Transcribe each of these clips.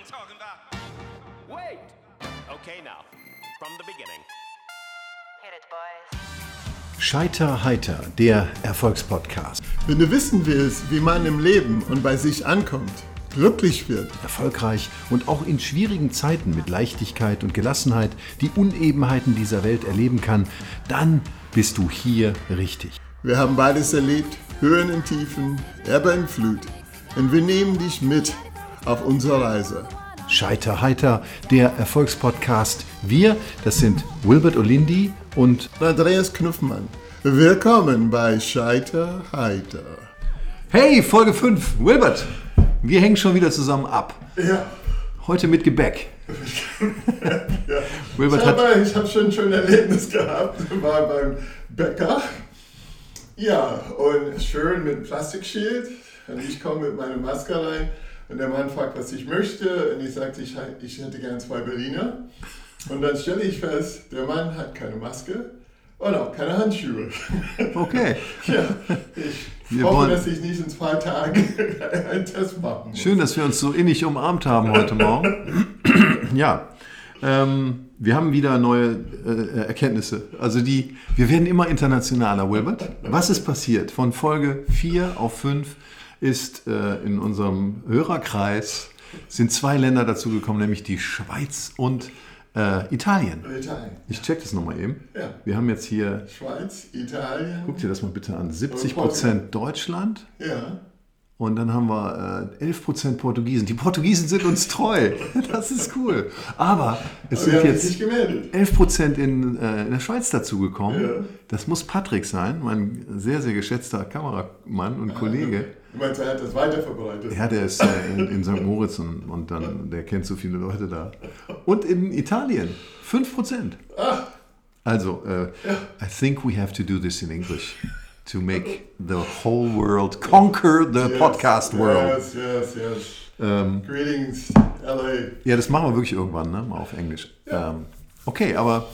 I'm talking about. Wait! Okay, now, from the beginning. Hit it, boys. Scheiter heiter, der Erfolgspodcast. Wenn du wissen willst, wie man im Leben und bei sich ankommt, glücklich wird, Erfolgreich und auch in schwierigen Zeiten mit Leichtigkeit und Gelassenheit die Unebenheiten dieser Welt erleben kann, dann bist du hier richtig. wir haben beides erlebt, Höhen und Tiefen, Ebbe und Flut. Und wir nehmen dich mit auf unsere Reise. Scheiter heiter, der Erfolgspodcast. Wir, das sind Wilbert Olindi und Andreas Knuffmann, willkommen bei Scheiter heiter. Hey, Folge 5, Wilbert. Wir hängen schon wieder zusammen ab. Ja, Heute mit Gebäck. Wilbert ich hat habe ich hab schon ein schönes Erlebnis gehabt, war beim Bäcker. Ja, und schön mit Plastikschild. Und ich komme mit meiner Maske rein und der Mann fragt, was ich möchte. Und ich sagte, ich, ich hätte gern zwei Berliner. Und dann stelle ich fest, der Mann hat keine Maske und auch keine Handschuhe. Okay. ja, ich Wir hoffe, wollen- dass ich nicht in zwei Tagen einen Test machen muss. Schön, dass wir uns so innig umarmt haben heute Morgen. ja, ähm, wir haben wieder neue äh, Erkenntnisse. Also die, wir werden immer internationaler, Wilbert. Was ist passiert? Von Folge 4 auf 5 ist äh, in unserem Hörerkreis sind zwei Länder dazugekommen, nämlich die Schweiz und äh, Italien. Italien. Ich check das nochmal eben. Ja. Wir haben jetzt hier, Schweiz, Italien. guck dir das mal bitte an, 70% Deutschland, Ja. Und dann haben wir äh, 11% Portugiesen. Die Portugiesen sind uns treu. Das ist cool. Aber es Aber sind jetzt nicht gemeldet. 11% in, äh, in der Schweiz dazugekommen. Ja. Das muss Patrick sein, mein sehr, sehr geschätzter Kameramann und Kollege. Du meinst, er hat das weiterverbreitet? Ja, der ist äh, in, in St. Moritz und, und dann, der kennt so viele Leute da. Und in Italien 5%. Ah, Also, äh, I think we have to do this in English to make the whole world conquer the yes, podcast world. Yes, yes, yes. Ähm, Greetings, LA. Ja, das machen wir wirklich irgendwann, ne? Mal auf Englisch. Ähm, okay, aber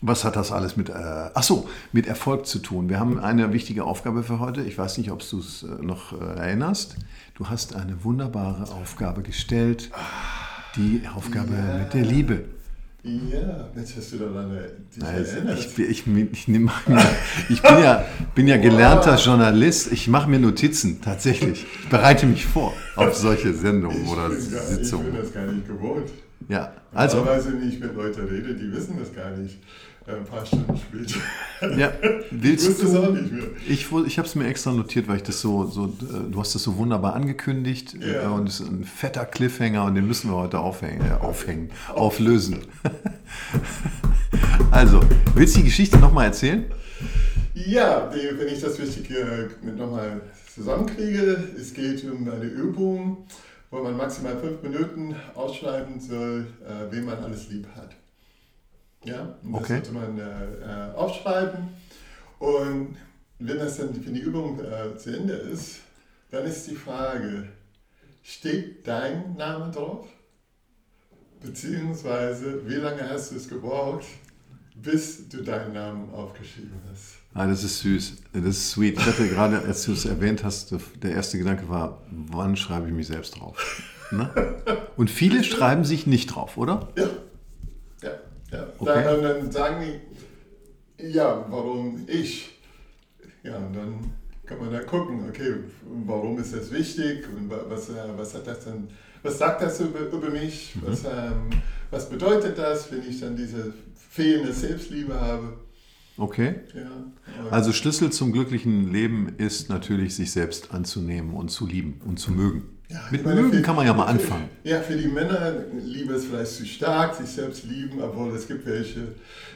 was hat das alles mit, äh, ach so, mit Erfolg zu tun? Wir haben eine wichtige Aufgabe für heute. Ich weiß nicht, ob du es äh, noch äh, erinnerst. Du hast eine wunderbare Aufgabe gestellt. Die Aufgabe mit der Liebe. Ja, jetzt hast du daran erinnert. ich, bin- ich, ich, nehm- ich bin, ja, bin ja gelernter Journalist. Ich mache mir Notizen, tatsächlich. Ich bereite mich vor auf solche Sendungen Ich oder gar- Ich bin Sitzungen. das gar nicht gewohnt. Ja, also. Normalerweise, wenn ich mit Leuten rede, die wissen das gar nicht. Ein paar Stunden später. Ja, Ich willst du? auch nicht mehr. Ich, ich habe es mir extra notiert, weil ich das so, so äh, du hast das so wunderbar angekündigt Ja. äh, und es ist ein fetter Cliffhanger und den müssen wir heute aufhängen, äh, aufhängen auflösen. also, willst du die Geschichte nochmal erzählen? Ja, wenn ich das richtig äh, nochmal zusammenkriege, es geht um eine Übung, wo man maximal fünf Minuten ausschreiben soll, wen man alles lieb hat. Ja, und das Okay. sollte man äh, aufschreiben. Und wenn das dann wenn die Übung äh, zu Ende ist, dann ist die Frage, steht dein Name drauf? Beziehungsweise, wie lange hast du es gebraucht, bis du deinen Namen aufgeschrieben hast? Ah, das ist süß, das ist sweet. Ich hatte gerade, als du es erwähnt hast, der erste Gedanke war, wann schreibe ich mich selbst drauf? Ne? Und viele schreiben sich nicht drauf, oder? Ja, ja. Okay. Dann, dann sagen die, ja, warum ich? Ja, und dann kann man da gucken, okay, warum ist das wichtig und wa- was, äh, was hat das denn, was sagt das über, über mich? Mhm. Was, ähm, was bedeutet das, wenn ich dann diese fehlende Selbstliebe habe? Okay. Ja, Also Schlüssel zum glücklichen Leben ist natürlich, sich selbst anzunehmen und zu lieben und zu mögen. Ja, Mit meine, mögen für- kann man ja mal für- anfangen. Ja, für die Männer, Liebe ist vielleicht zu stark, sich selbst lieben, obwohl es gibt welche,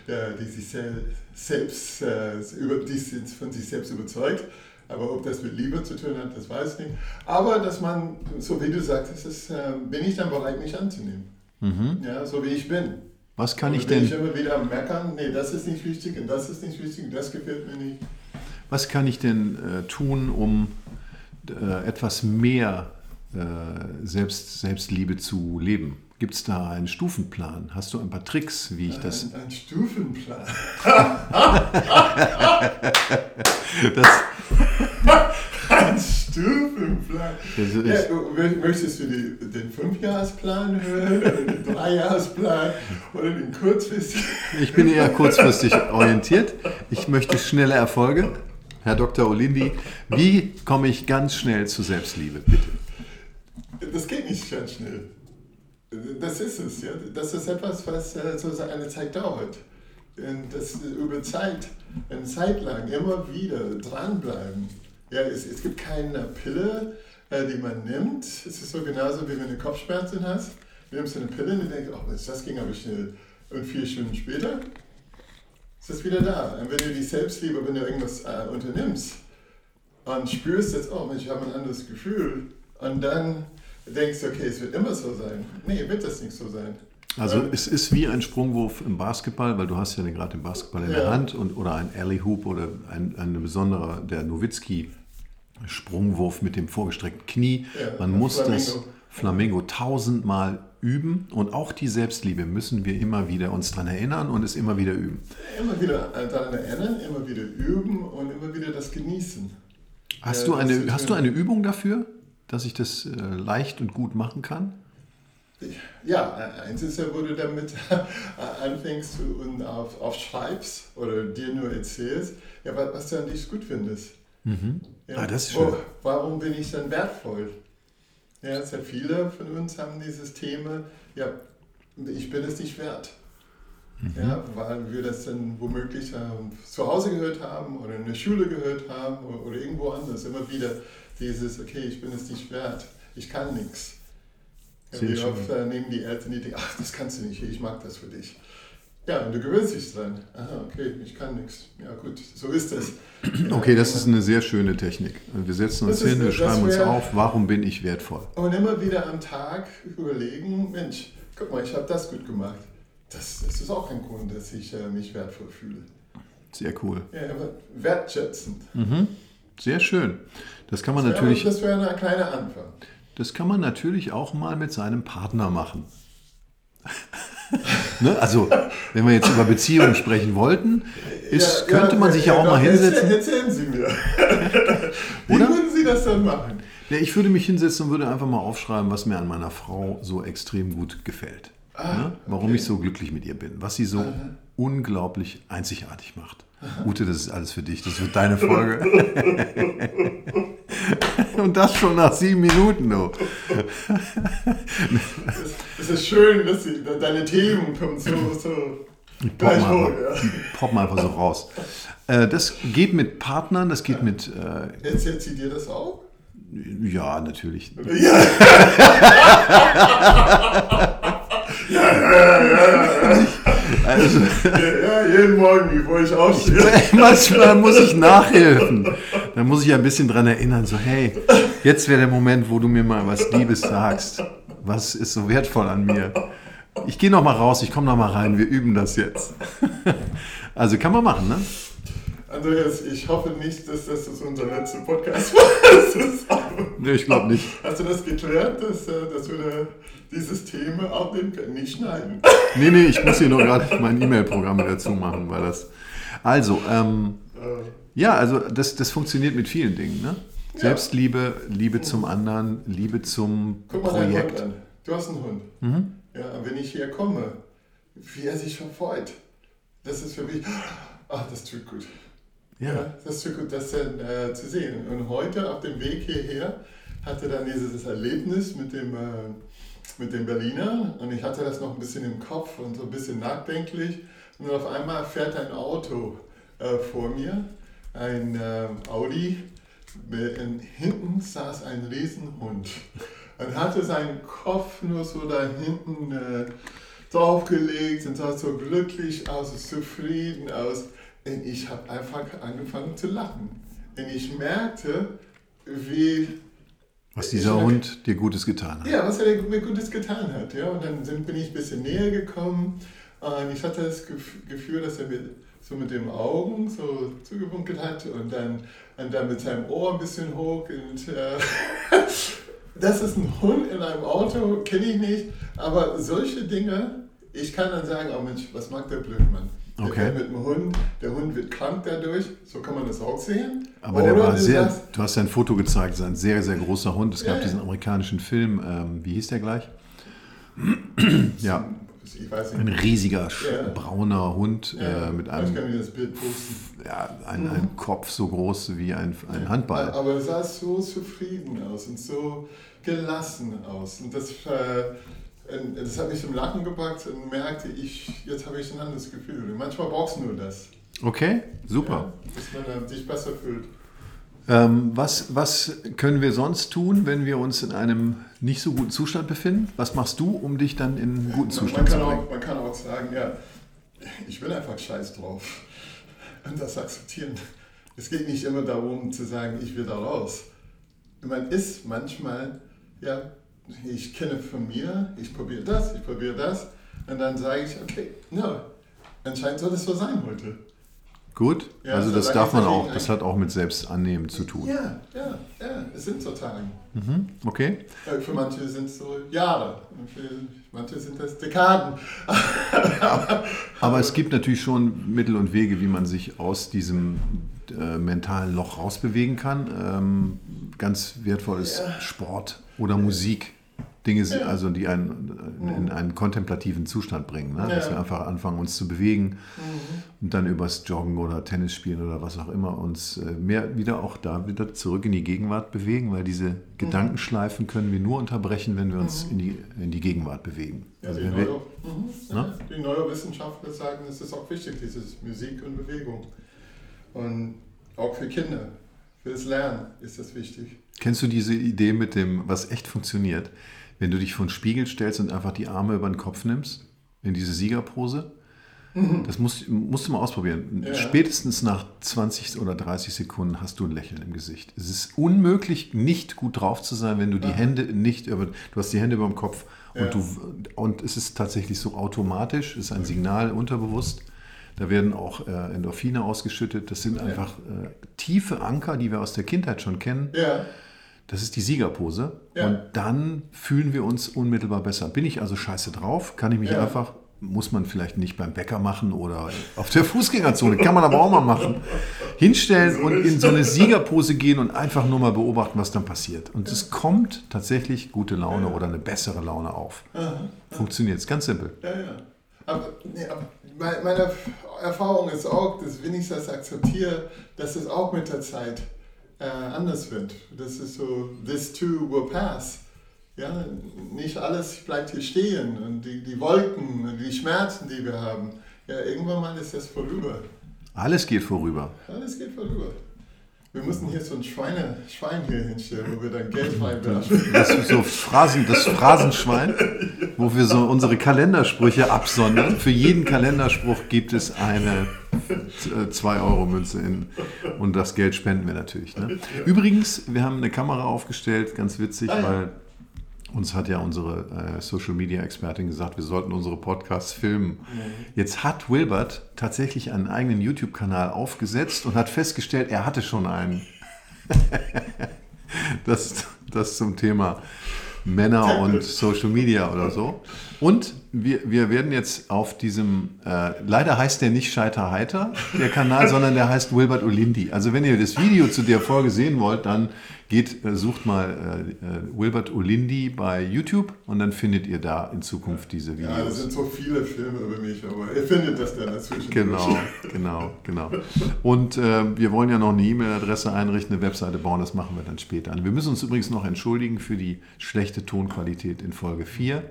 die sich sel selbst, äh, über, die sind von sich selbst überzeugt. Aber ob das mit Liebe zu tun hat, das weiß ich nicht. Aber dass man, so wie du sagst, ist, äh, bin ich dann bereit, mich anzunehmen. Ja, so wie ich bin. Was Mhm. kann Und ich bin ich denn, immer wieder Meckern, nee, das ist nicht wichtig und das ist nicht wichtig und das gefällt mir nicht. was kann ich denn äh, tun, um äh, etwas mehr Selbst, Selbstliebe zu leben? Gibt es da einen Stufenplan? Hast du ein paar Tricks, wie ich das... Ein, ein Stufenplan. das Ein Stufenplan. Ja, möchtest du die, den Fünfjahresplan hören oder den Dreijahresplan oder den kurzfristigen? Ich bin eher kurzfristig orientiert. Ich möchte schnelle Erfolge. Herr Dr. Olindi, wie komme ich ganz schnell zur Selbstliebe, bitte? Das geht nicht ganz schnell. Das ist es, ja. Das ist etwas, was äh, so eine Zeit dauert. Das über Zeit, eine Zeit lang immer wieder dranbleiben. Ja, es, es gibt keine Pille, äh, die man nimmt. Es ist so genauso, wie wenn du Kopfschmerzen hast. Du nimmst eine Pille und denkst, oh, das ging aber schnell. Und vier Stunden später ist es wieder da. Und wenn du die Selbstliebe, wenn du irgendwas äh, unternimmst, und spürst jetzt, oh ich habe ein anderes Gefühl. Und dann denkst du, okay, es wird immer so sein. Nee, wird das nicht so sein. Also es ist wie ein Sprungwurf im Basketball, weil du hast ja gerade den Basketball in der Ja. Hand und, oder ein Alley Hoop oder ein, eine besondere, der Nowitzki Sprungwurf mit dem vorgestreckten Knie. Ja, Man ein muss das Flamingo. Flamingo tausendmal üben und auch die Selbstliebe müssen wir immer wieder uns daran erinnern und es immer wieder üben. Immer wieder daran erinnern, immer wieder üben und immer wieder das genießen. Hast, Ja, du, eine, hast du eine Übung dafür, dass ich das äh, leicht und gut machen kann? Ja, eins ist ja, wo du damit anfängst und auf, aufschreibst oder dir nur erzählst, ja, was, du an dich gut findest. Ja, Ah, das ist schön. Warum bin ich dann wertvoll? Ja, sehr viele von uns haben dieses Thema, ja, ich bin es nicht wert. Mhm. Ja, weil wir das dann womöglich ähm, zu Hause gehört haben oder in der Schule gehört haben oder, oder irgendwo anders. Immer wieder dieses, okay, ich bin es nicht wert, ich kann nichts. Wie oft äh, nehmen die Eltern die denken, ach, das kannst du nicht, ich mag das für dich. Ja, und du gewöhnst dich dran. Aha, okay, ich kann nichts. Ja gut, so ist es. Okay, das ist eine sehr schöne Technik. Wir setzen uns Das hin, wir schreiben uns auf, warum bin ich wertvoll? Und immer wieder am Tag überlegen, Mensch, guck mal, ich habe das gut gemacht. Das, das ist auch ein Grund, dass ich äh, mich wertvoll fühle. Sehr cool. Ja, aber wertschätzend. Sehr schön. Das kann man Ja, natürlich, das wäre ein kleiner Anfang. das kann man natürlich auch mal mit seinem Partner machen. ne? Also, wenn wir jetzt über Beziehungen sprechen wollten, ist, Ja, könnte ja, man sich ja auch doch, mal hinsetzen. Erzählen Sie mir. Wie würden Sie das dann machen? Ja, ich würde mich hinsetzen und würde einfach mal aufschreiben, was mir an meiner Frau so extrem gut gefällt. ne? Warum okay. ich so glücklich mit ihr bin. Was sie so unglaublich einzigartig macht. Ute, das ist alles für dich. Das wird deine Folge. und das schon nach sieben Minuten. Du. Es ist schön, dass Sie, deine Themen kommen so, so Poppen gleich hoch. Ja. poppen einfach so raus. Äh, das geht mit Partnern, das geht mit, äh, Erzählt sie dir das auch? ja, natürlich. Ja. Also, ja, jeden Morgen, bevor ich aufstehe. manchmal muss ich nachhelfen. Da muss ich ein bisschen dran erinnern, so, hey, jetzt wäre der Moment, wo du mir mal was Liebes sagst. Was ist so wertvoll an mir? Ich gehe noch mal raus, ich komme noch mal rein, wir üben das jetzt. Also kann man machen, ne? Andreas, ich hoffe nicht, dass das unser letzter Podcast war. Nee, ich glaube nicht. Hast du das geklärt, dass, äh, dass wir da dieses Thema aufnehmen können? Nicht schneiden. Nee, nee, ich muss hier nur gerade mein E-Mail-Programm dazu machen, weil das. Also, ähm, ja, also das, das funktioniert mit vielen Dingen, ne? Ja. Selbstliebe, Liebe zum anderen, Liebe zum Guck mal deinen Hund Projekt. an. Du hast einen Hund. Ja, und wenn ich hier komme, wie er sich verfreut. Das ist für mich, ach, das tut gut. Ja, Ja, das tut gut, das dann, äh, zu sehen. Und heute auf dem Weg hierher hatte dann dieses Erlebnis mit dem, äh, mit dem Berliner und ich hatte das noch ein bisschen im Kopf und so ein bisschen nachdenklich. Und auf einmal fährt ein Auto äh, vor mir, ein äh, Audi, hinten saß ein Riesenhund und hatte seinen Kopf nur so da hinten äh, draufgelegt und sah so glücklich aus, zufrieden aus. Und ich habe einfach angefangen zu lachen. Und ich merkte, wie, was dieser Ich- Hund dir Gutes getan hat. ja, was er mir Gutes getan hat. Ja? Und dann sind, bin ich ein bisschen näher gekommen und ich hatte das Gef- Gefühl, dass er mir so mit den Augen so zugewunkelt hat und dann, und dann mit seinem Ohr ein bisschen hoch. Und, äh, das ist ein Hund in einem Auto, kenne ich nicht, aber solche Dinge, ich kann dann sagen, oh Mensch, was mag der Blödmann? Der Okay. mit dem Hund, der Hund wird krank dadurch, so kann man das auch sehen. Aber der Oder war du sehr, sagst, du hast ein Foto gezeigt, ein sehr, sehr großer Hund. Es gab Ja, ja. diesen amerikanischen Film, ähm, wie hieß der gleich? ja, ich weiß ein riesiger, Ja. brauner Hund Ja, äh, mit einem, kann mir das Bild posten. ja, ein, ein Kopf so groß wie ein, ein Handball. Aber er sah so zufrieden aus und so gelassen aus. Und das, äh, das hat mich zum Lachen gebracht und merkte ich, jetzt habe ich ein anderes Gefühl. Und manchmal brauchst du nur das. Okay, super. Ja, dass man sich besser fühlt. Ähm, was, was können wir sonst tun, wenn wir uns in einem nicht so guten Zustand befinden? Was machst du, um dich dann in einen guten Man Zustand zu bringen? auch, man kann auch sagen, ja, ich bin einfach scheiß drauf. Und das akzeptieren. Es geht nicht immer darum zu sagen, ich will da raus. Man ist manchmal, ja, ich kenne von mir, ich probiere das, ich probiere das. Und dann sage ich, okay, no, anscheinend soll es so sein heute. Gut, Ja, also so das darf man auch, das hat auch mit Selbstannehmen zu tun. Ja, ja, ja, es sind so Tage. Okay? Äh, Für manche sind es so Jahre, für manche sind das Dekaden. Aber es gibt natürlich schon Mittel und Wege, wie man sich aus diesem äh, mentalen Loch rausbewegen kann. Ähm, ganz wertvoll ist Sport oder Musik. Dinge, Ja. also die einen in einen kontemplativen Zustand bringen. Ne? Dass Ja. wir einfach anfangen, uns zu bewegen und dann übers Joggen oder Tennis spielen oder was auch immer uns äh, mehr wieder auch da wieder zurück in die Gegenwart bewegen, weil diese Gedankenschleifen können wir nur unterbrechen, wenn wir uns in, die, in die Gegenwart bewegen. Ja, Also die, wir, Neuro, mhm, ja, die Neurowissenschaftler sagen, es ist auch wichtig, dieses Musik und Bewegung. Und auch für Kinder, fürs Lernen ist das wichtig. Kennst du diese Idee mit dem, was echt funktioniert, wenn du dich vor den Spiegel stellst und einfach die Arme über den Kopf nimmst, in diese Siegerpose? Das musst, musst du mal ausprobieren. Mhm. Ja. Spätestens nach 20 oder 30 Sekunden hast du ein Lächeln im Gesicht. Es ist unmöglich, nicht gut drauf zu sein, wenn du die Hände nicht über, du hast die Hände über dem Kopf Ja. und, du, und es ist tatsächlich so automatisch, es ist ein Signal unterbewusst. Da werden auch äh, Endorphine ausgeschüttet. Das sind einfach äh, tiefe Anker, die wir aus der Kindheit schon kennen. Ja, Das ist die Siegerpose. Ja. Und dann fühlen wir uns unmittelbar besser. Bin ich also scheiße drauf? Kann ich mich Ja. einfach, muss man vielleicht nicht beim Bäcker machen oder auf der Fußgängerzone, kann man aber auch mal machen, hinstellen und in so eine Siegerpose gehen und einfach nur mal beobachten, was dann passiert. Und es kommt tatsächlich gute Laune oder eine bessere Laune auf. Funktioniert, ganz simpel. ja, ja. Aber, nee, aber meine Erfahrung ist auch, dass wenn ich das akzeptiere, dass es auch mit der Zeit äh, anders wird. Das ist so, this too will pass. Ja, nicht alles bleibt hier stehen und die, die Wolken und die Schmerzen, die wir haben. Ja, irgendwann mal ist das vorüber. Alles geht vorüber. Alles geht vorüber. Wir müssen hier so ein Schweine, Schwein hier hinstellen, wo wir dann Geld reinwerfen. Das ist so Phrasen, das Phrasenschwein, wo wir so unsere Kalendersprüche absondern. Für jeden Kalenderspruch gibt es eine 2-Euro-Münze in und das Geld spenden wir natürlich. Ne? Übrigens, wir haben eine Kamera aufgestellt, ganz witzig, Ah, ja. weil uns hat ja unsere äh, Social Media Expertin gesagt, wir sollten unsere Podcasts filmen. Jetzt hat Wilbert tatsächlich einen eigenen YouTube-Kanal aufgesetzt und hat festgestellt, er hatte schon einen. das, das zum Thema Männer und Social Media oder so. Und wir, wir werden jetzt auf diesem, äh, leider heißt der nicht Scheiter Heiter, der Kanal, sondern der heißt Wilbert Olindi. Also wenn ihr das Video zu der Folge sehen wollt, dann geht, äh, sucht mal äh, äh, Wilbert Olindi bei YouTube und dann findet ihr da in Zukunft diese Ja, das Videos. sind so viele Filme über mich, aber ihr findet das dann dazwischen. Genau, genau, genau. Und äh, wir wollen ja noch eine E-Mail-Adresse einrichten, eine Webseite bauen, das machen wir dann später. Wir müssen uns übrigens noch entschuldigen für die schlechte Tonqualität in Folge 4.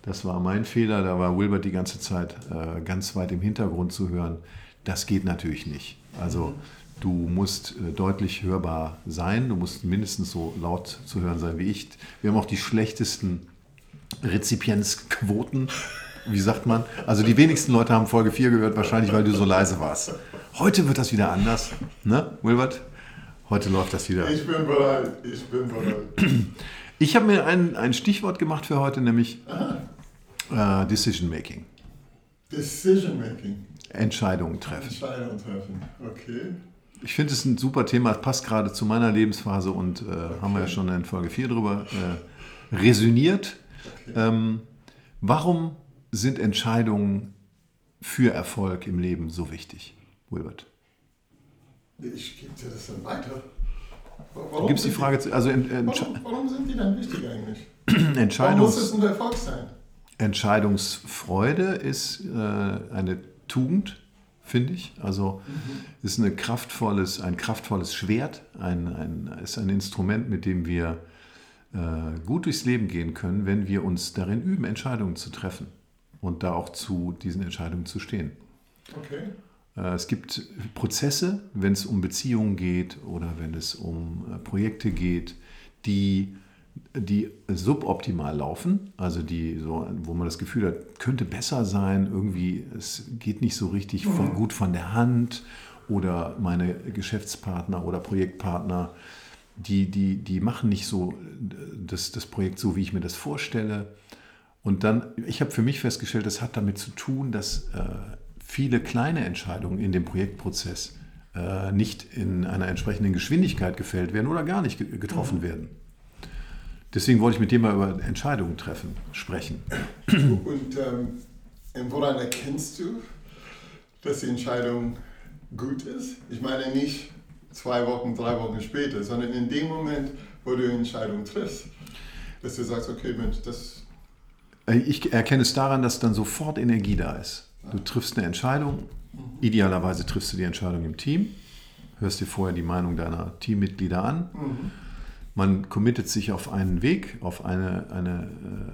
Das war mein Fehler, da war Wilbert die ganze Zeit äh, ganz weit im Hintergrund zu hören. Das geht natürlich nicht. Also du musst äh, deutlich hörbar sein, du musst mindestens so laut zu hören sein wie ich. Wir haben auch die schlechtesten Rezipienzquoten, wie sagt man? Also die wenigsten Leute haben Folge 4 gehört, wahrscheinlich weil du so leise warst. Heute wird das wieder anders, ne, Wilbert? Heute läuft das wieder. Ich bin bereit, ich bin bereit. Ich habe mir ein, ein Stichwort gemacht für heute, nämlich äh, Decision Making. Decision Making, Entscheidungen treffen. Entscheidungen treffen. Okay. Ich finde es ein super Thema, passt gerade zu meiner Lebensphase und äh, haben wir ja schon in Folge 4 drüber äh, resüniert. Ähm, warum sind Entscheidungen für Erfolg im Leben so wichtig, Wilbert? Ich gebe dir das dann weiter. Warum gibst die sind Frage zu, also Die, Entsche warum, warum sind die dann wichtig eigentlich? Warum muss Entscheidungs es ein Erfolg sein? Entscheidungsfreude ist äh, eine Tugend, finde ich. Also ist eine kraftvolles, ein kraftvolles Schwert, ein, ein, ist ein Instrument, mit dem wir äh, gut durchs Leben gehen können, wenn wir uns darin üben, Entscheidungen zu treffen und da auch zu diesen Entscheidungen zu stehen. Okay. Äh, Es gibt Prozesse, wenn es um Beziehungen geht oder wenn es um äh, Projekte geht, die, die suboptimal laufen, also die so, wo man das Gefühl hat, könnte besser sein, irgendwie es geht nicht so richtig von, gut von der Hand oder meine Geschäftspartner oder Projektpartner, die, die, die machen nicht so äh, das, das Projekt so, wie ich mir das vorstelle. Und dann, ich habe für mich festgestellt, das hat damit zu tun, dass äh, viele kleine Entscheidungen in dem Projektprozess äh, nicht in einer entsprechenden Geschwindigkeit gefällt werden oder gar nicht ge getroffen werden. Deswegen wollte ich mit dir mal über Entscheidungen treffen, sprechen. Und ähm, woran erkennst du, dass die Entscheidung gut ist? Ich meine nicht zwei Wochen, drei Wochen später, sondern in dem Moment, wo du die Entscheidung triffst, dass du sagst, okay, Mensch, das Äh, Ich erkenne es daran, dass dann sofort Energie da ist. Du triffst eine Entscheidung, idealerweise triffst du die Entscheidung im Team, hörst dir vorher die Meinung deiner Teammitglieder an. Man committet sich auf einen Weg, auf eine, eine,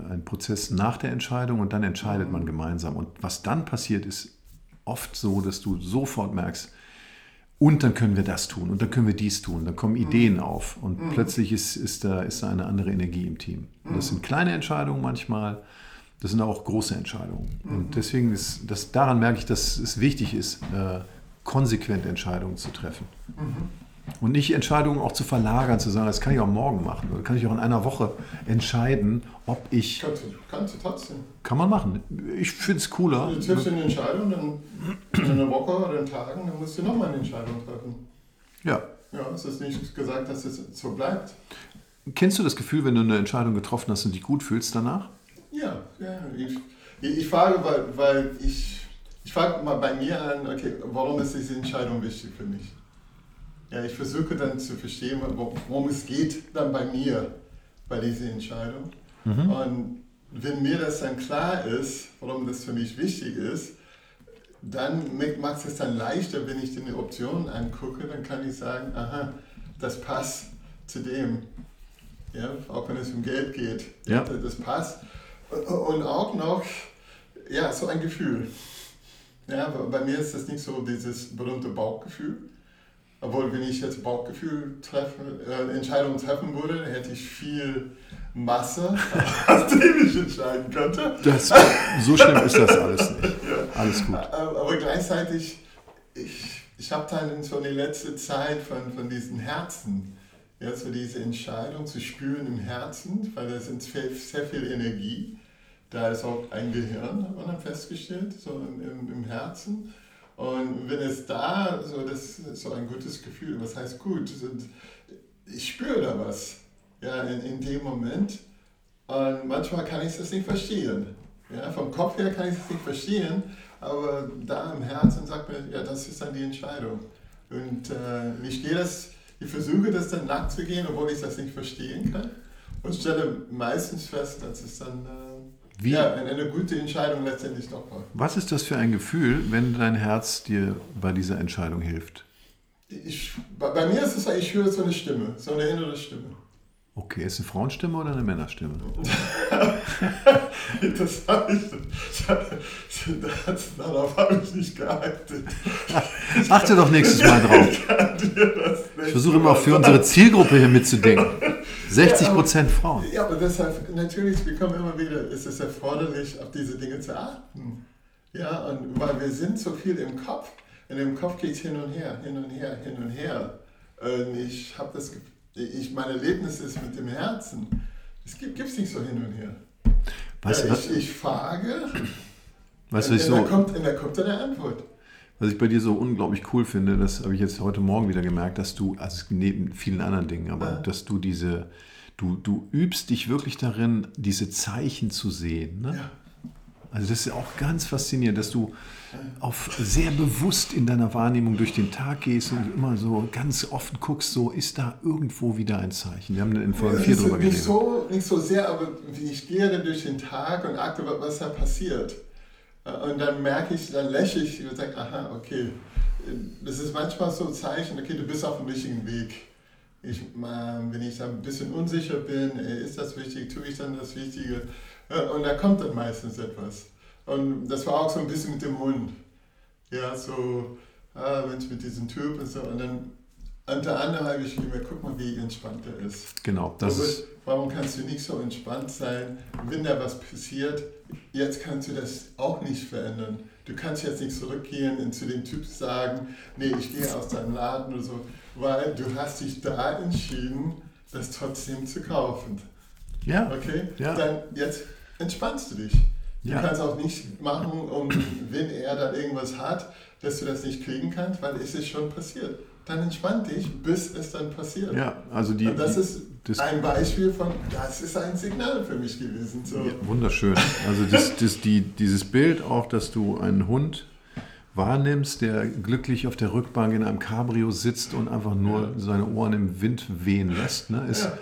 äh, einen Prozess nach der Entscheidung und dann entscheidet man gemeinsam. Und was dann passiert, ist oft so, dass du sofort merkst, und dann können wir das tun und dann können wir dies tun. Dann kommen Ideen auf und plötzlich ist, ist, da, ist da eine andere Energie im Team. Und das sind kleine Entscheidungen manchmal, das sind auch große Entscheidungen. Und deswegen ist das, daran merke ich, dass es wichtig ist, äh, konsequent Entscheidungen zu treffen. Und nicht Entscheidungen auch zu verlagern, zu sagen, das kann ich auch morgen machen oder kann ich auch in einer Woche entscheiden, ob ich. kannst du, kannst du trotzdem. Kann man machen. Ich finde es cooler. Du triffst eine Entscheidung, dann in einer Woche oder in Tagen, dann musst du nochmal eine Entscheidung treffen. Ja. Ja, es ist nicht gesagt, dass es so bleibt. Kennst du das Gefühl, wenn du eine Entscheidung getroffen hast und dich gut fühlst danach? Ja, ja ich, ich, ich frage, weil, weil ich, ich frage mal bei mir an, okay, warum ist diese Entscheidung wichtig für mich? Ja, ich versuche dann zu verstehen, wo- worum es geht dann bei mir, bei dieser Entscheidung. Und wenn mir das dann klar ist, warum das für mich wichtig ist, dann macht es dann leichter, wenn ich die Optionen angucke, dann kann ich sagen, aha, das passt zu dem. Ja, auch wenn es um Geld geht. Ja. Das passt. Und auch noch, ja, so ein Gefühl. Ja, bei mir ist das nicht so dieses berühmte Bauchgefühl. Obwohl, wenn ich jetzt Bauchgefühl treffen, äh, Entscheidungen treffen würde, hätte ich viel Masse, aus dem ich entscheiden könnte. Das, so schlimm ist das alles nicht. Alles gut. Aber aber gleichzeitig, ich, ich habe dann so die letzte Zeit von, von diesen Herzen, ja, so diese Entscheidung zu spüren im Herzen, weil da sind sehr, sehr viel Energie. Da ist auch ein Gehirn, hat man dann festgestellt, so im, im, im Herzen. Und wenn es da, so das ist so ein gutes Gefühl, was heißt gut, ich spüre da was, ja, in, in dem Moment. Und manchmal kann ich das nicht verstehen. Ja, vom Kopf her kann ich es nicht verstehen, aber da im Herzen sagt mir, ja, das ist dann die Entscheidung. Und äh, ich gehe das, ich versuche das dann nachzugehen, obwohl ich das nicht verstehen kann. Und stelle meistens fest, dass es dann äh, Wie- ja, eine, eine gute Entscheidung letztendlich doch war. Was ist das für ein Gefühl, wenn dein Herz dir bei dieser Entscheidung hilft? Ich, bei, bei mir ist es, ich höre so eine Stimme, so eine innere Stimme. Okay, ist eine Frauenstimme oder eine Männerstimme? Das habe ich, das, darauf habe ich nicht geachtet. Achte doch nächstes Mal drauf. Ich versuche immer auch für unsere Zielgruppe hier mitzudenken. 60% Frauen. Ja, aber deshalb, natürlich, wir kommen immer wieder, ist es erforderlich, auf diese Dinge zu achten. Ja, und weil wir sind so viel im Kopf, in dem Kopf geht es hin und her, hin und her, hin und her. Und ich habe das, ich, mein Erlebnis ist mit dem Herzen. Es gibt es nicht so hin und her. Was, ja, was, ich, ich frage, was, und, und, da so, kommt, und da kommt dann eine Antwort. Was ich bei dir so unglaublich cool finde, das habe ich jetzt heute Morgen wieder gemerkt, dass du, also neben vielen anderen Dingen, aber Ja. dass du diese, du, du übst dich wirklich darin, diese Zeichen zu sehen. Ne? Ja. Also das ist auch ganz faszinierend, dass du auf sehr bewusst in deiner Wahrnehmung durch den Tag gehst und immer so ganz offen guckst, so ist da irgendwo wieder ein Zeichen. Wir haben in Folge Es 4 ist drüber nicht geredet. so, nicht so sehr, aber ich gehe dann durch den Tag und achte, was da passiert. Und dann merke ich, dann lächle ich und sage, aha, okay. Das ist manchmal so ein Zeichen, okay, du bist auf dem richtigen Weg. Ich, ähm, wenn ich da ein bisschen unsicher bin, äh, ist das wichtig, tue ich dann das Wichtige? Äh, Und da kommt dann meistens etwas. Und das war auch so ein bisschen mit dem Hund. Ja, so, ah, Mensch, mit diesem Typ und so. Und dann unter anderem habe ich gemerkt, guck mal, wie entspannt er ist. Genau, das ist, warum kannst du nicht so entspannt sein, wenn da was passiert? Jetzt kannst du das auch nicht verändern. Du kannst jetzt nicht zurückgehen und zu dem Typ sagen, nee, ich gehe aus deinem Laden oder so, weil du hast dich da entschieden, das trotzdem zu kaufen. ja, Okay? Ja. Dann jetzt entspannst du dich. Du Ja. kannst auch nicht machen, um, wenn er dann irgendwas hat, dass du das nicht kriegen kannst, weil es ist schon passiert. Dann entspann dich, bis es dann passiert. ja, also die, Und das die- ist das- ein Beispiel von, das ist ein Signal für mich gewesen. So. Ja, wunderschön. Also das, das, die, dieses Bild auch, dass du einen Hund wahrnimmst, der glücklich auf der Rückbank in einem Cabrio sitzt und einfach nur seine Ohren im Wind wehen lässt, ne, ist, Ja.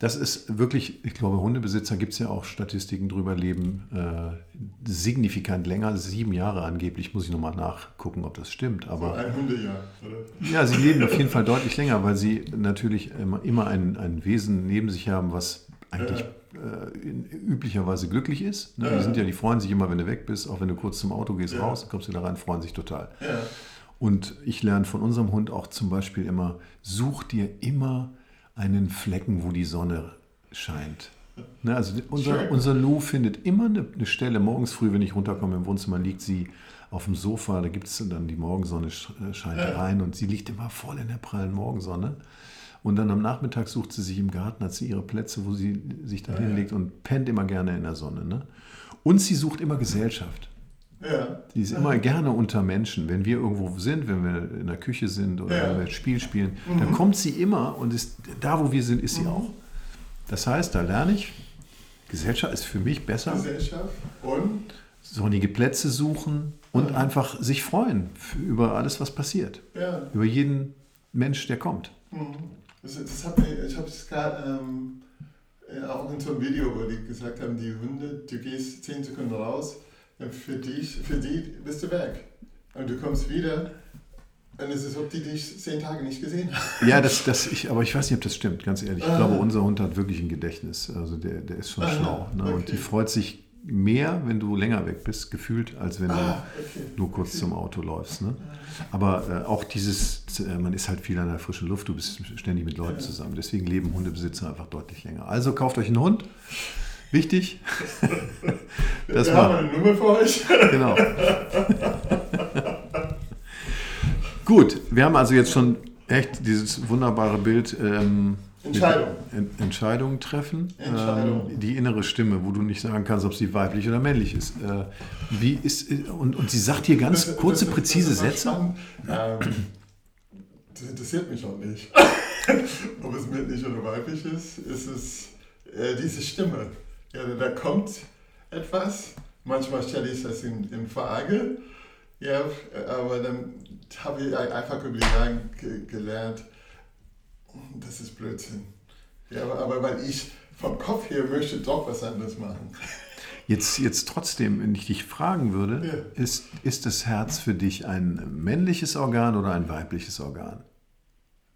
Das ist wirklich, ich glaube, Hundebesitzer gibt es ja auch Statistiken drüber, leben äh, signifikant länger, sieben Jahre angeblich, muss ich nochmal nachgucken, ob das stimmt, So aber... ein Hundejahr, oder? Ja, sie leben auf jeden Fall deutlich länger, weil sie natürlich immer, ein, ein Wesen neben sich haben, was eigentlich äh, in, üblicherweise glücklich ist. Ne? Die sind ja, die freuen sich immer, wenn du weg bist, auch wenn du kurz zum Auto gehst, Ja. raus, kommst du da rein, freuen sich total. Ja. Und ich lerne von unserem Hund auch zum Beispiel immer, such dir immer einen Flecken, wo die Sonne scheint. Ne, also unser, Schön. unser Lou findet immer eine, eine Stelle, morgens früh, wenn ich runterkomme im Wohnzimmer, liegt sie auf dem Sofa, da gibt es dann die Morgensonne äh, scheint Ja. rein und sie liegt immer voll in der prallen Morgensonne. Und dann am Nachmittag sucht sie sich im Garten, hat sie ihre Plätze, wo sie sich da Ja. hinlegt und pennt immer gerne in der Sonne. Ne? Und sie sucht immer Gesellschaft. Ja. Die ist immer gerne unter Menschen. Wenn wir irgendwo sind, wenn wir in der Küche sind oder Ja. wenn wir ein Spiel spielen, dann kommt sie immer und ist da, wo wir sind, ist sie auch. Das heißt, da lerne ich, Gesellschaft ist für mich besser, Gesellschaft und sonnige Plätze suchen und einfach sich freuen über alles, was passiert. ja. Über jeden Mensch, der kommt. Das, das hat mir, ich habe es gerade ähm, äh, auch in so einem Video, wo die gesagt haben, die Hunde, du gehst 10 Sekunden raus, für dich, für die bist du weg. Und du kommst wieder und es ist, ob die dich zehn Tage nicht gesehen haben. Ja, das, das ich, aber ich weiß nicht, ob das stimmt, ganz ehrlich. Ich Ah. glaube, unser Hund hat wirklich ein Gedächtnis. Also der, der ist schon Aha, schlau. Ne? Und okay. die freut sich mehr, wenn du länger weg bist, gefühlt, als wenn du Ah, okay. nur kurz zum Auto läufst. Ne? Aber äh, auch dieses, äh, man ist halt viel an der frischen Luft, du bist ständig mit Leuten zusammen. Deswegen leben Hundebesitzer einfach deutlich länger. Also kauft euch einen Hund. Wichtig. Das Wir war- haben eine Nummer für euch. Genau. Gut, wir haben also jetzt schon echt dieses wunderbare Bild. Ähm, Entscheidung. En Entscheidungen treffen. Entscheidung. Ähm, die innere Stimme, wo du nicht sagen kannst, ob sie weiblich oder männlich ist. Äh, wie ist und, und sie sagt hier ganz Das- kurze, das- präzise das Sätze. Ähm, das interessiert mich auch nicht. Ob es männlich oder weiblich ist, ist es äh, diese Stimme. Ja, da, kommt etwas. Manchmal stelle ich das in, in Frage. Ja, aber dann habe ich einfach über die Jahre ge gelernt, das ist Blödsinn. Ja, aber, aber weil ich vom Kopf her möchte doch was anderes machen. Jetzt, jetzt trotzdem, wenn ich dich fragen würde, Ja. ist, ist das Herz für dich ein männliches Organ oder ein weibliches Organ?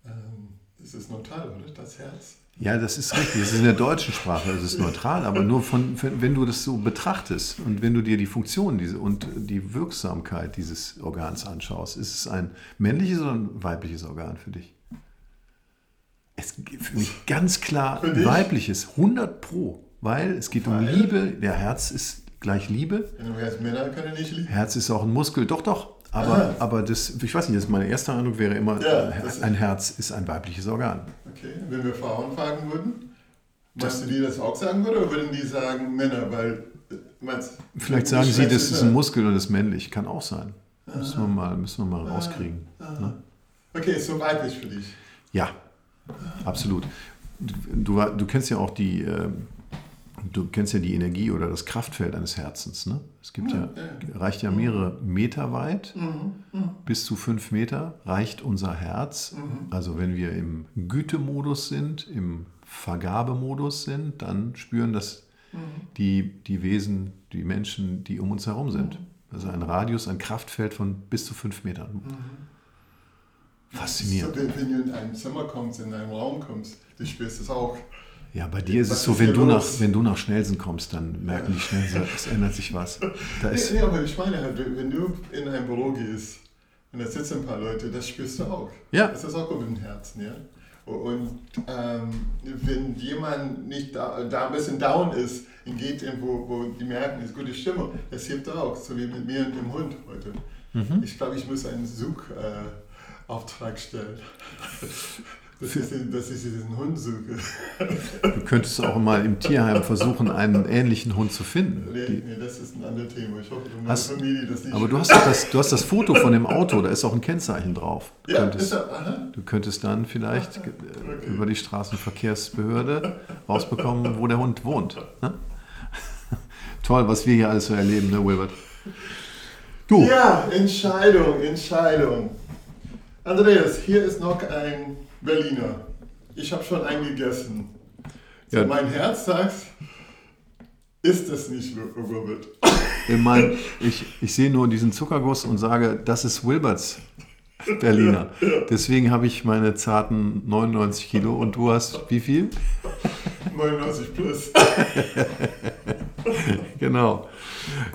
Ähm, das ist neutral, oder? Das Herz. Ja, das ist richtig. Das ist in der deutschen Sprache, es ist neutral, aber nur von, wenn du das so betrachtest und wenn du dir die Funktion diese, und die Wirksamkeit dieses Organs anschaust, ist es ein männliches oder ein weibliches Organ für dich? Es gibt für mich ganz klar dich? weibliches, 100 pro, weil es geht um Weil? Liebe. Der Herz ist gleich Liebe. Heißt, Männer können nicht lieben. Herz ist auch ein Muskel, doch, doch. Aber, aber das, ich weiß nicht, das ist meine erste Eindruck wäre immer, Ja, äh, ein Herz ist ein weibliches Organ. Okay, wenn wir Frauen fragen würden, meinst du, die das auch sagen würden oder würden die sagen Männer? Weil, äh, meinst Vielleicht sagen sie, das ist ja- ein Muskel und das ist männlich. Kann auch sein. Müssen wir mal, müssen wir mal rauskriegen. Ne? Okay, ist so weiblich für dich. Ja, absolut. Du, du kennst ja auch die, äh, Und du kennst ja die Energie oder das Kraftfeld eines Herzens. Ne? Es gibt ja, reicht ja mehrere Meter weit, bis zu fünf Meter reicht unser Herz. Also wenn wir im Gütemodus sind, im Vergabemodus sind, dann spüren das die, die Wesen, die Menschen, die um uns herum sind. Also ein Radius, ein Kraftfeld von bis zu fünf Metern. Faszinierend. So, wenn, wenn du in ein Zimmer kommst, in einen Raum kommst, du spürst es auch. Ja, bei dir ist Was es so, ist wenn du, nach, wenn du nach Schnelsen kommst, dann merken die Schnelsen, es ändert sich was. Da ist, Nee, aber ich meine halt, wenn du in ein Büro gehst und da sitzen ein paar Leute, das spürst du auch. Ja. Das ist auch gut im Herzen, ja. Und ähm, wenn jemand nicht da, da ein bisschen down ist und geht irgendwo, wo die merken, es ist gute Stimmung, das hilft auch, so wie mit mir und dem Hund heute. Mhm. Ich glaube, ich muss einen Suchauftrag äh, stellen. Dass ich, den- dass ich diesen Hund suche. du könntest auch mal im Tierheim versuchen, einen ähnlichen Hund zu finden. Nee, nee, das ist ein anderes Thema. Ich hoffe, meine Hast- Familie das nicht aber du hast, doch das, du hast das Foto von dem Auto, da ist auch ein Kennzeichen drauf. Du Ja, könntest, ist er, du könntest dann vielleicht äh, über die Straßenverkehrsbehörde rausbekommen, wo der Hund wohnt. Ne? Toll, was wir hier alles so erleben, ne, Wilbert? Du, Ja, Entscheidung, Entscheidung. Andreas, hier ist noch ein Berliner. Ich habe schon einen gegessen. So, Ja. Mein Herz sagt, ist das nicht Robert? ich, mein, ich, ich sehe nur diesen Zuckerguss und sage, das ist Wilberts Berliner. Deswegen habe ich meine zarten 99 Kilo und du hast wie viel? 99 plus. Genau.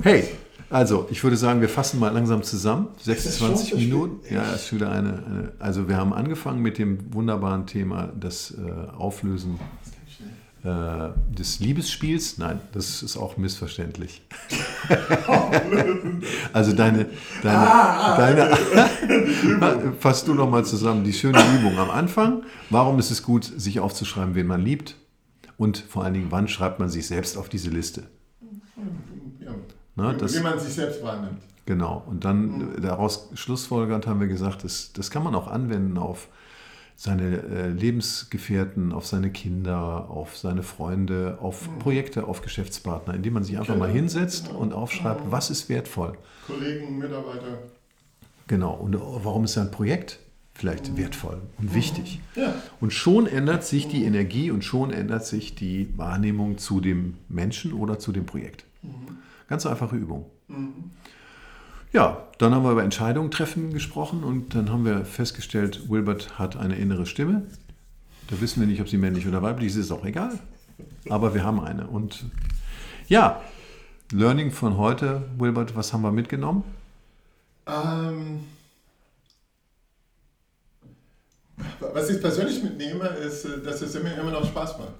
Hey, also ich würde sagen, wir fassen mal langsam zusammen. schon 26 so Minuten. spät? Ja, ist wieder eine, eine. Also wir haben angefangen mit dem wunderbaren Thema das äh, Auflösen äh, des Liebesspiels. Nein, das ist auch missverständlich. also deine, deine, deine fass du noch mal zusammen die schöne Übung am Anfang. Warum ist es gut, sich aufzuschreiben, wen man liebt? Und vor allen Dingen, wann schreibt man sich selbst auf diese Liste? Ja. Wie, das- wie man sich selbst wahrnimmt. Genau. Und dann äh, daraus schlussfolgernd haben wir gesagt, das, das kann man auch anwenden auf seine äh, Lebensgefährten, auf seine Kinder, auf seine Freunde, auf Projekte, auf Geschäftspartner, indem man sich einfach mal hinsetzt und aufschreibt, was ist wertvoll. Kollegen, Mitarbeiter. Genau. Und äh, warum ist ein Projekt vielleicht wertvoll und wichtig? Ja. Und schon ändert sich die Energie und schon ändert sich die Wahrnehmung zu dem Menschen oder zu dem Projekt. Ganz einfache Übung. Ja, dann haben wir über Entscheidungen treffen gesprochen und dann haben wir festgestellt, Wilbert hat eine innere Stimme. Da wissen wir nicht, ob sie männlich oder weiblich ist, ist auch egal. Aber wir haben eine. Und ja, Learning von heute, Wilbert, was haben wir mitgenommen? Ähm, was ich persönlich mitnehme, ist, äh, dass es immer, immer noch Spaß macht.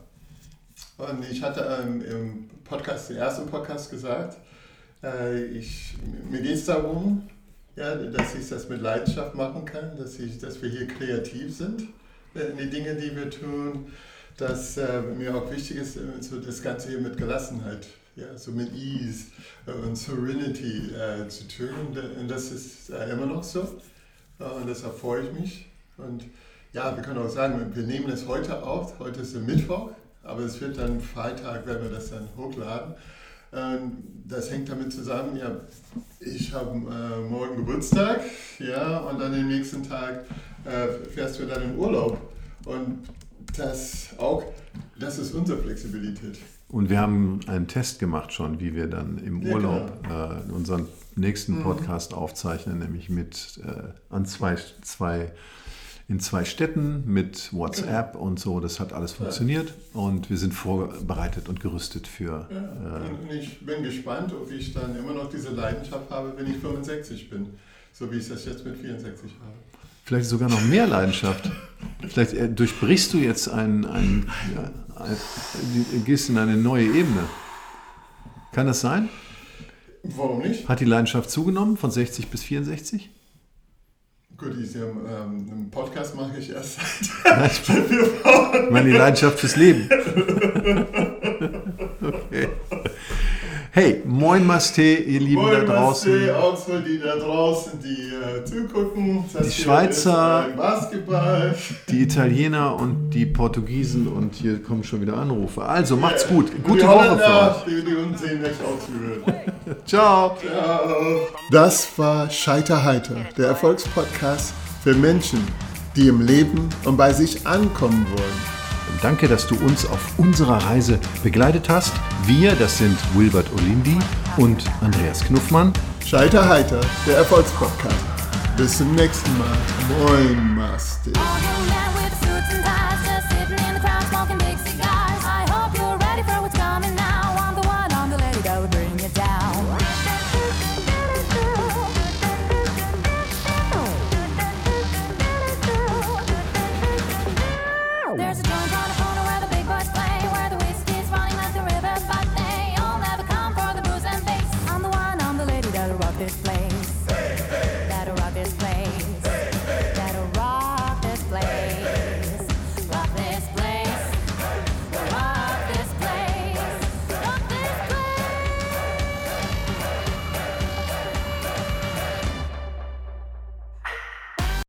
Und ich hatte ähm, im Podcast, im ersten Podcast gesagt, äh, ich, mir geht es darum, ja, dass ich das mit Leidenschaft machen kann, dass, ich, dass wir hier kreativ sind in die Dinge, die wir tun, dass äh, mir auch wichtig ist, äh, so das Ganze hier mit Gelassenheit, ja, so mit Ease äh, und Serenity äh, zu tun. Und, das ist äh, immer noch so. Und deshalb freue ich mich. Und ja, wir können auch sagen, wir nehmen es heute auf. Heute ist der Mittwoch, aber es wird dann Freitag, wenn wir das dann hochladen. Ähm, Das hängt damit zusammen, ja, ich habe äh, morgen Geburtstag, ja, und dann den nächsten Tag äh, fährst du dann in Urlaub. Und das auch, das ist unsere Flexibilität. Und wir haben einen Test gemacht schon, wie wir dann im Ja, Urlaub äh, unseren nächsten Podcast aufzeichnen, nämlich mit äh, an zwei, zwei in zwei Städten mit WhatsApp und so. Das hat alles funktioniert und wir sind vorbereitet und gerüstet für. Ja, Äh, ich bin gespannt, ob ich dann immer noch diese Leidenschaft habe, wenn ich 65 bin. So wie ich das jetzt mit 64 habe. vielleicht sogar noch mehr Leidenschaft. Vielleicht äh, durchbrichst du jetzt ein, ein, ja, ein, ein, gehst in eine neue Ebene. Kann das sein? Warum nicht? Hat die Leidenschaft zugenommen von 60 bis 64? Gut, ich, ähm, einen Podcast mache ich erst seit. Nein, ich meine die Leidenschaft fürs Leben. Hey, moin Maste, ihr Lieben Moin, da draußen. Masse, auch für die da draußen, die äh, zugucken. Das Die Schweizer. Basketball. Die Italiener und die Portugiesen und hier kommen schon wieder Anrufe. Also macht's gut. Gute die Woche für euch. Die, die uns sehen gleich auch zuhören. Ciao. Das war Scheiterheiter, der Erfolgspodcast für Menschen, die im Leben und bei sich ankommen wollen. Danke, dass du uns auf unserer Reise begleitet hast. Wir, das sind Wilbert Olindi und Andreas Knuffmann. Scheiterheiter, der Erfolgspodcast. Bis zum nächsten Mal. Moin, Master.